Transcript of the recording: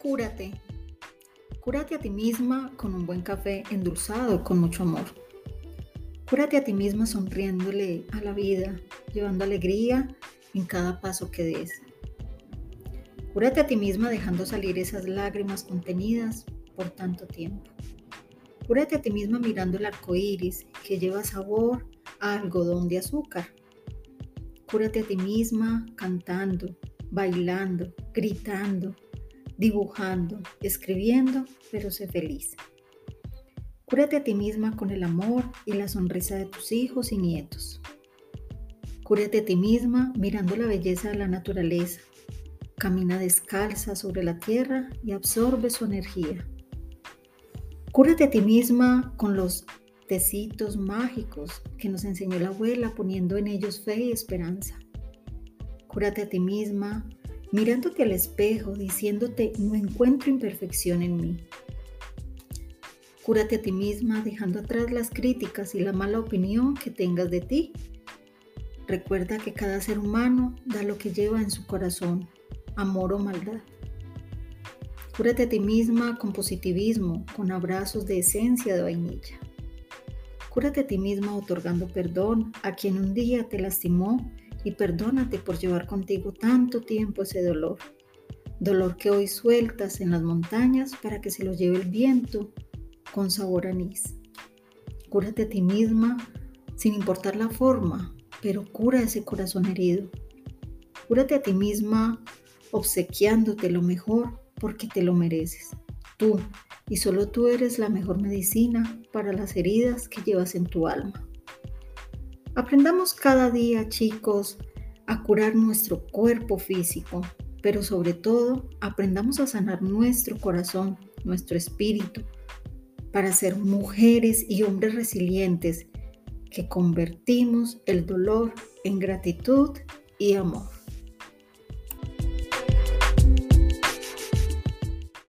Cúrate. Cúrate a ti misma con un buen café endulzado con mucho amor. Cúrate a ti misma sonriéndole a la vida, llevando alegría en cada paso que des. Cúrate a ti misma dejando salir esas lágrimas contenidas por tanto tiempo. Cúrate a ti misma mirando el arco iris que lleva sabor a algodón de azúcar. Cúrate a ti misma cantando, bailando, gritando, dibujando, escribiendo, pero sé feliz. Cúrate a ti misma con el amor y la sonrisa de tus hijos y nietos. Cúrate a ti misma mirando la belleza de la naturaleza. Camina descalza sobre la tierra y absorbe su energía. Cúrate a ti misma con los tecitos mágicos que nos enseñó la abuela poniendo en ellos fe y esperanza. Cúrate a ti misma mirándote al espejo, diciéndote, no encuentro imperfección en mí. Cúrate a ti misma dejando atrás las críticas y la mala opinión que tengas de ti. Recuerda que cada ser humano da lo que lleva en su corazón, amor o maldad. Cúrate a ti misma con positivismo, con abrazos de esencia de vainilla. Cúrate a ti misma otorgando perdón a quien un día te lastimó y perdónate por llevar contigo tanto tiempo ese dolor. Dolor que hoy sueltas en las montañas para que se lo lleve el viento con sabor anís. Cúrate a ti misma sin importar la forma, pero cura ese corazón herido. Cúrate a ti misma obsequiándote lo mejor porque te lo mereces. Tú y solo tú eres la mejor medicina para las heridas que llevas en tu alma. Aprendamos cada día, chicos, a curar nuestro cuerpo físico, pero sobre todo aprendamos a sanar nuestro corazón, nuestro espíritu, para ser mujeres y hombres resilientes que convertimos el dolor en gratitud y amor.